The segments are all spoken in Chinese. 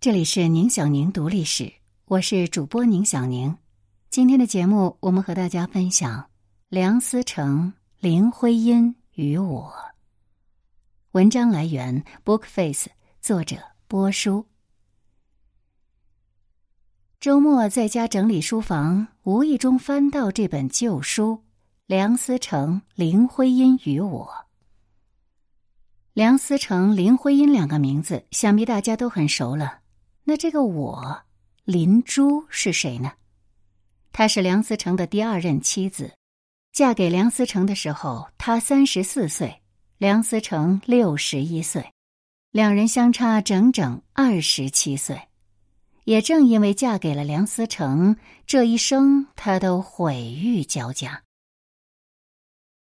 这里是宁小宁读历史，我是主播宁小宁。今天的节目，我们和大家分享梁思成、林徽因与我。文章来源：Bookface，作者波叔。周末在家整理书房，无意中翻到这本旧书《梁思成、林徽因与我》。梁思成、林徽因两个名字，想必大家都很熟了。那这个我，林珠是谁呢？她是梁思成的第二任妻子，嫁给梁思成的时候，她三十四岁，梁思成六十一岁，两人相差整整二十七岁。也正因为嫁给了梁思成，这一生她都毁誉交加。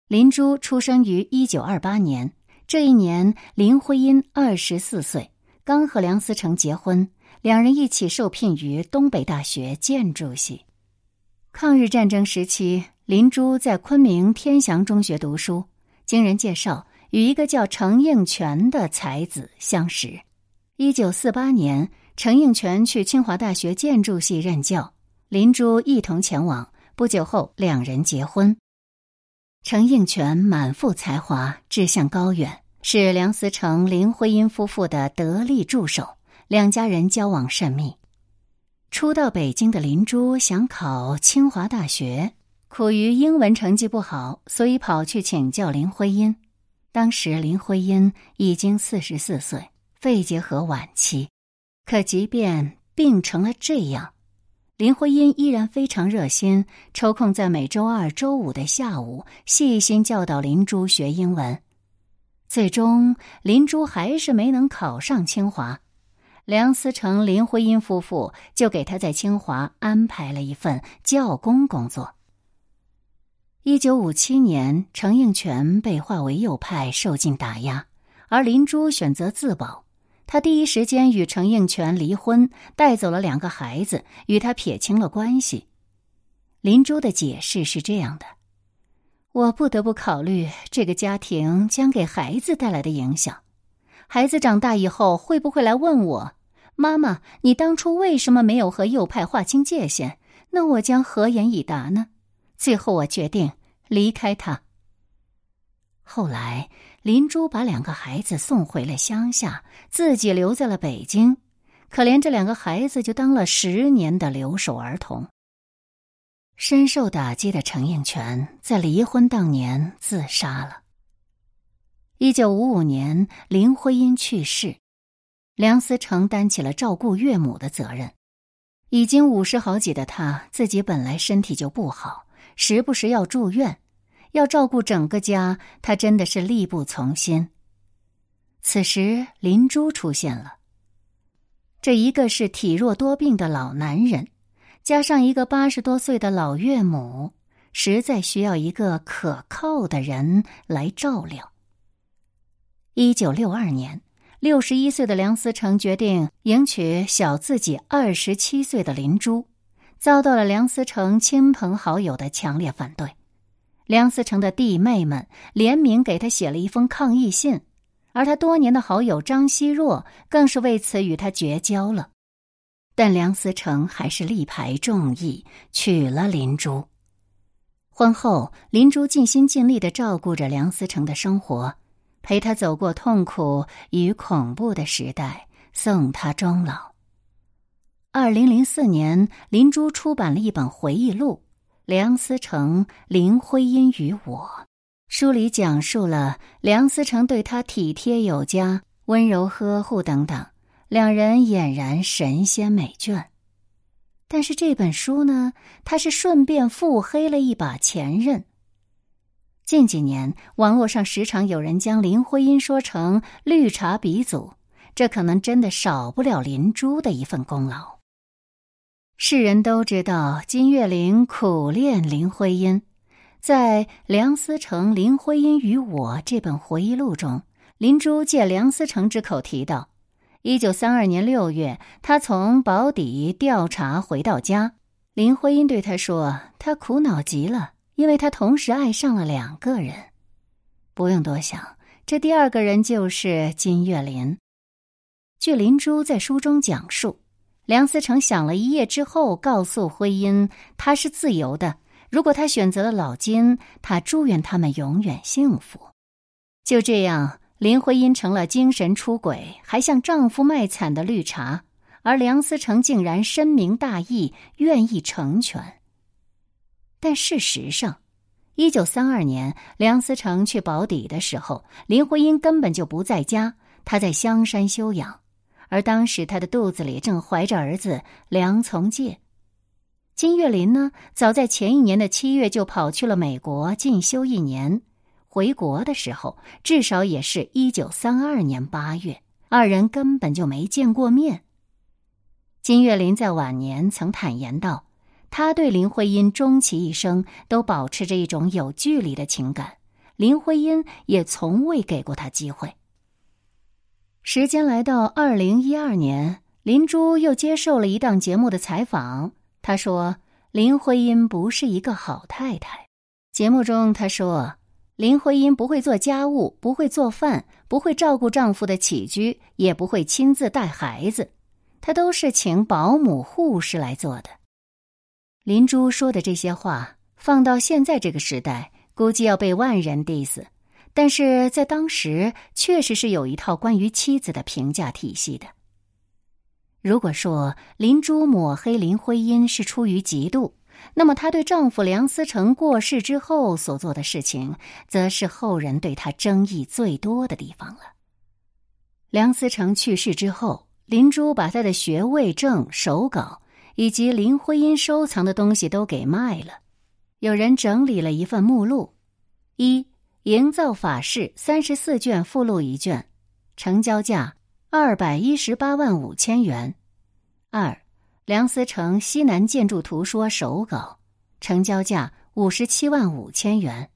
林珠出生于一九二八年，这一年林徽因二十四岁，刚和梁思成结婚。两人一起受聘于东北大学建筑系。抗日战争时期，林珠在昆明天祥中学读书，经人介绍，与一个叫程应全的才子相识。一九四八年，程应全去清华大学建筑系任教，林珠一同前往。不久后，两人结婚。程应全满腹才华，志向高远，是梁思成、林徽因夫妇的得力助手。两家人交往甚密。初到北京的林珠想考清华大学，苦于英文成绩不好，所以跑去请教林徽因。当时林徽因已经四十四岁，肺结核晚期。可即便病成了这样，林徽因依然非常热心，抽空在每周二、周五的下午细心教导林珠学英文。最终，林珠还是没能考上清华。梁思成、林徽因夫妇就给他在清华安排了一份教工工作。一九五七年，程应全被划为右派，受尽打压，而林珠选择自保。他第一时间与程应全离婚，带走了两个孩子，与他撇清了关系。林珠的解释是这样的：“我不得不考虑这个家庭将给孩子带来的影响。孩子长大以后会不会来问我？”妈妈，你当初为什么没有和右派划清界限？那我将何言以答呢？最后，我决定离开他。后来，林珠把两个孩子送回了乡下，自己留在了北京。可怜这两个孩子，就当了十年的留守儿童。深受打击的程应全在离婚当年自杀了。一九五五年，林徽因去世。梁思成担起了照顾岳母的责任，已经五十好几的他自己本来身体就不好，时不时要住院，要照顾整个家，他真的是力不从心。此时林珠出现了，这一个是体弱多病的老男人，加上一个八十多岁的老岳母，实在需要一个可靠的人来照料。一九六二年。六十一岁的梁思成决定迎娶小自己二十七岁的林珠，遭到了梁思成亲朋好友的强烈反对。梁思成的弟妹们联名给他写了一封抗议信，而他多年的好友张奚若更是为此与他绝交了。但梁思成还是力排众议，娶了林珠。婚后，林珠尽心尽力的照顾着梁思成的生活。陪他走过痛苦与恐怖的时代，送他终老。二零零四年，林珠出版了一本回忆录《梁思成、林徽因与我》，书里讲述了梁思成对他体贴有加、温柔呵护等等，两人俨然神仙美眷。但是这本书呢，他是顺便腹黑了一把前任。近几年，网络上时常有人将林徽因说成“绿茶鼻祖”，这可能真的少不了林珠的一份功劳。世人都知道金岳霖苦恋林徽因，在《梁思成、林徽因与我》这本回忆录中，林珠借梁思成之口提到，一九三二年六月，他从保底调查回到家，林徽因对他说：“他苦恼极了。”因为他同时爱上了两个人，不用多想，这第二个人就是金岳霖。据林珠在书中讲述，梁思成想了一夜之后，告诉徽因他是自由的。如果他选择了老金，他祝愿他们永远幸福。就这样，林徽因成了精神出轨，还向丈夫卖惨的绿茶，而梁思成竟然深明大义，愿意成全。但事实上，一九三二年，梁思成去保底的时候，林徽因根本就不在家，她在香山休养，而当时她的肚子里正怀着儿子梁从诫。金岳霖呢，早在前一年的七月就跑去了美国进修一年，回国的时候至少也是一九三二年八月，二人根本就没见过面。金岳霖在晚年曾坦言道。他对林徽因终其一生都保持着一种有距离的情感，林徽因也从未给过他机会。时间来到二零一二年，林珠又接受了一档节目的采访，她说：“林徽因不是一个好太太。”节目中她说：“林徽因不会做家务，不会做饭，不会照顾丈夫的起居，也不会亲自带孩子，她都是请保姆、护士来做的。”林珠说的这些话，放到现在这个时代，估计要被万人 diss。但是在当时，确实是有一套关于妻子的评价体系的。如果说林珠抹黑林徽因是出于嫉妒，那么她对丈夫梁思成过世之后所做的事情，则是后人对她争议最多的地方了。梁思成去世之后，林珠把他的学位证、手稿。以及林徽因收藏的东西都给卖了。有人整理了一份目录：一、营造法式三十四卷附录一卷，成交价二百一十八万五千元；二、梁思成西南建筑图说手稿，成交价五十七万五千元；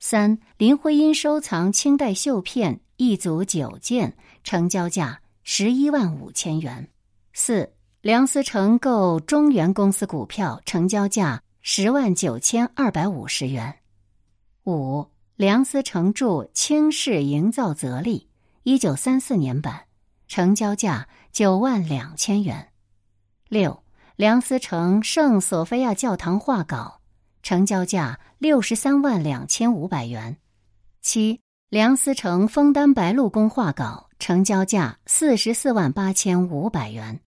三、林徽因收藏清代绣片一组九件，成交价十一万五千元；四。梁思成购中原公司股票，成交价十万九千二百五十元。五，梁思成著《清室营造则例》，一九三四年版，成交价九万两千元。六，梁思成圣索菲亚教堂画稿，成交价六十三万两千五百元。七，梁思成枫丹白露宫画稿，成交价四十四万八千五百元。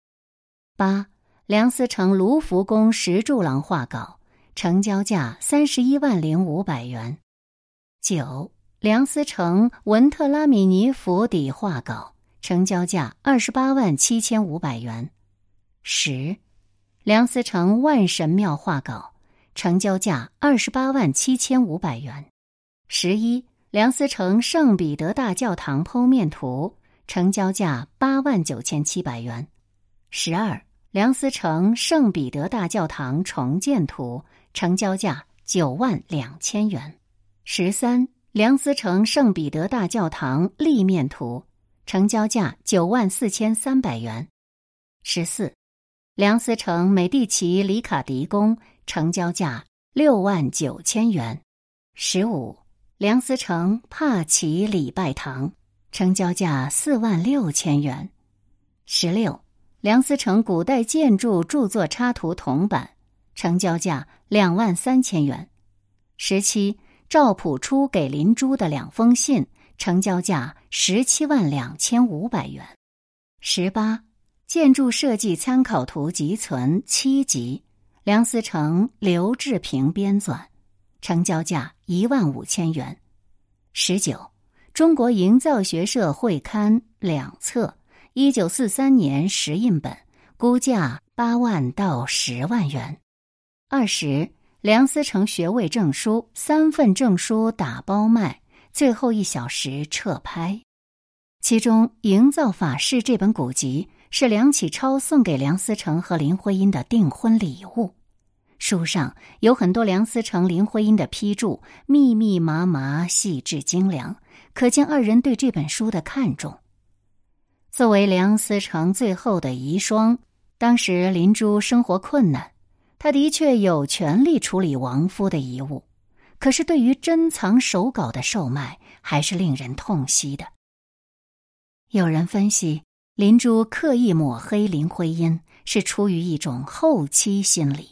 八，梁思成卢浮宫石柱廊画稿，成交价三十一万零五百元。九，梁思成文特拉米尼府邸画稿，成交价二十八万七千五百元。十，梁思成万神庙画稿，成交价二十八万七千五百元。十一，梁思成圣彼得大教堂剖面图，成交价八万九千七百元。十二。梁思成圣彼得大教堂重建图，成交价九万两千元。十三，梁思成圣彼得大教堂立面图，成交价九万四千三百元。十四，梁思成美第奇里卡迪宫，成交价六万九千元。十五，梁思成帕奇礼拜堂，成交价四万六千元。十六。梁思成古代建筑著作插图铜版，成交价两万三千元。十七，赵朴初给林珠的两封信，成交价十七万两千五百元。十八，建筑设计参考图集存七集，梁思成、刘志平编纂，成交价一万五千元。十九，中国营造学社会刊两册。一九四三年石印本，估价八万到十万元。二十，梁思成学位证书三份证书打包卖，最后一小时撤拍。其中，《营造法式》这本古籍是梁启超送给梁思成和林徽因的订婚礼物。书上有很多梁思成、林徽因的批注，密密麻麻、细致精良，可见二人对这本书的看重。作为梁思成最后的遗孀，当时林珠生活困难，他的确有权利处理亡夫的遗物，可是对于珍藏手稿的售卖，还是令人痛惜的。有人分析，林珠刻意抹黑林徽因，是出于一种后期心理。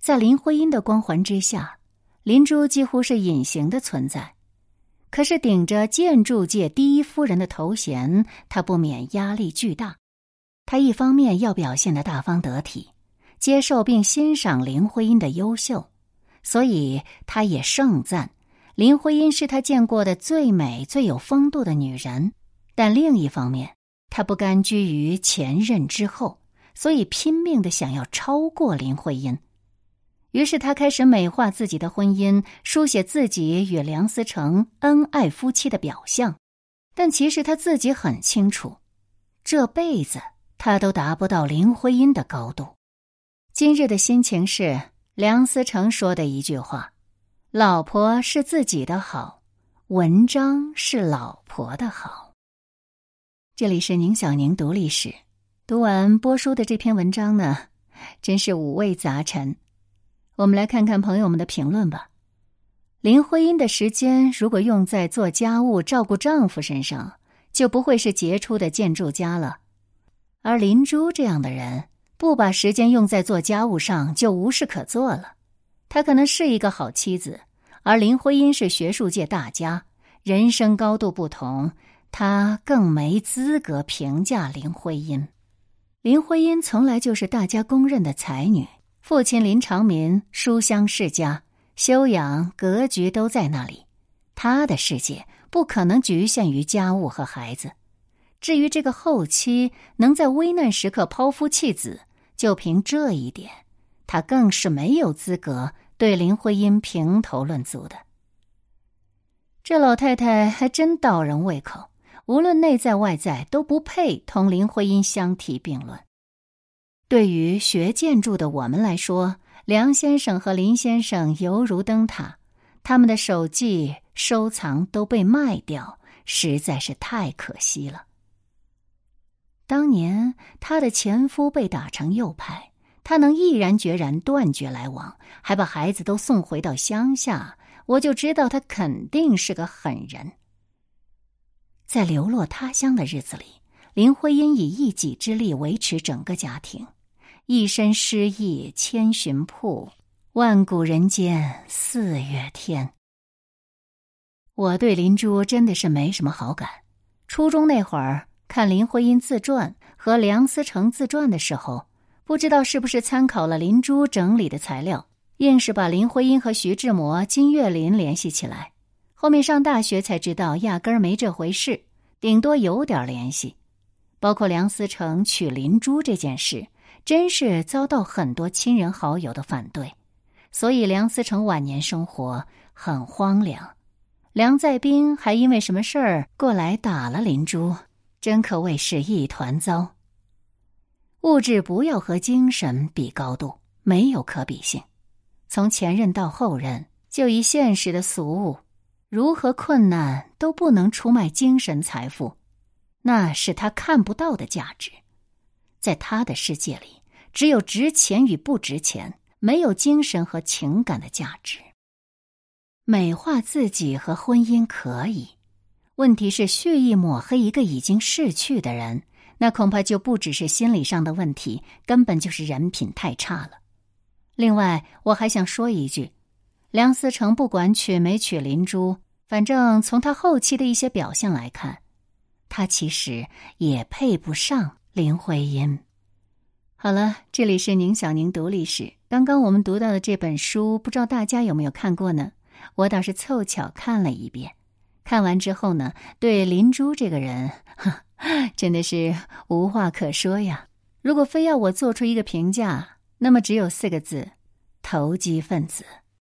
在林徽因的光环之下，林珠几乎是隐形的存在。可是顶着建筑界第一夫人的头衔，她不免压力巨大。她一方面要表现的大方得体，接受并欣赏林徽因的优秀，所以她也盛赞林徽因是她见过的最美、最有风度的女人。但另一方面，她不甘居于前任之后，所以拼命的想要超过林徽因。于是他开始美化自己的婚姻，书写自己与梁思成恩爱夫妻的表象，但其实他自己很清楚，这辈子他都达不到林徽因的高度。今日的心情是梁思成说的一句话：“老婆是自己的好，文章是老婆的好。”这里是宁小宁读历史，读完播书的这篇文章呢，真是五味杂陈。我们来看看朋友们的评论吧。林徽因的时间如果用在做家务、照顾丈夫身上，就不会是杰出的建筑家了；而林珠这样的人，不把时间用在做家务上，就无事可做了。她可能是一个好妻子，而林徽因是学术界大家，人生高度不同，她更没资格评价林徽因。林徽因从来就是大家公认的才女。父亲林长民书香世家，修养格局都在那里，他的世界不可能局限于家务和孩子。至于这个后妻能在危难时刻抛夫弃子，就凭这一点，他更是没有资格对林徽因评头论足的。这老太太还真倒人胃口，无论内在外在都不配同林徽因相提并论。对于学建筑的我们来说，梁先生和林先生犹如灯塔，他们的手记收藏都被卖掉，实在是太可惜了。当年他的前夫被打成右派，他能毅然决然断绝来往，还把孩子都送回到乡下，我就知道他肯定是个狠人。在流落他乡的日子里，林徽因以一己之力维持整个家庭。一身诗意千寻瀑，万古人间四月天。我对林珠真的是没什么好感。初中那会儿看林徽因自传和梁思成自传的时候，不知道是不是参考了林珠整理的材料，硬是把林徽因和徐志摩、金岳霖联系起来。后面上大学才知道，压根儿没这回事，顶多有点联系。包括梁思成娶林珠这件事。真是遭到很多亲人好友的反对，所以梁思成晚年生活很荒凉。梁再冰还因为什么事儿过来打了林珠，真可谓是一团糟。物质不要和精神比高度，没有可比性。从前任到后任，就以现实的俗物，如何困难都不能出卖精神财富，那是他看不到的价值。在他的世界里，只有值钱与不值钱，没有精神和情感的价值。美化自己和婚姻可以，问题是蓄意抹黑一个已经逝去的人，那恐怕就不只是心理上的问题，根本就是人品太差了。另外，我还想说一句：梁思成不管娶没娶林珠，反正从他后期的一些表现来看，他其实也配不上。林徽因，好了，这里是宁小宁读历史。刚刚我们读到的这本书，不知道大家有没有看过呢？我倒是凑巧看了一遍。看完之后呢，对林珠这个人，真的是无话可说呀。如果非要我做出一个评价，那么只有四个字：投机分子。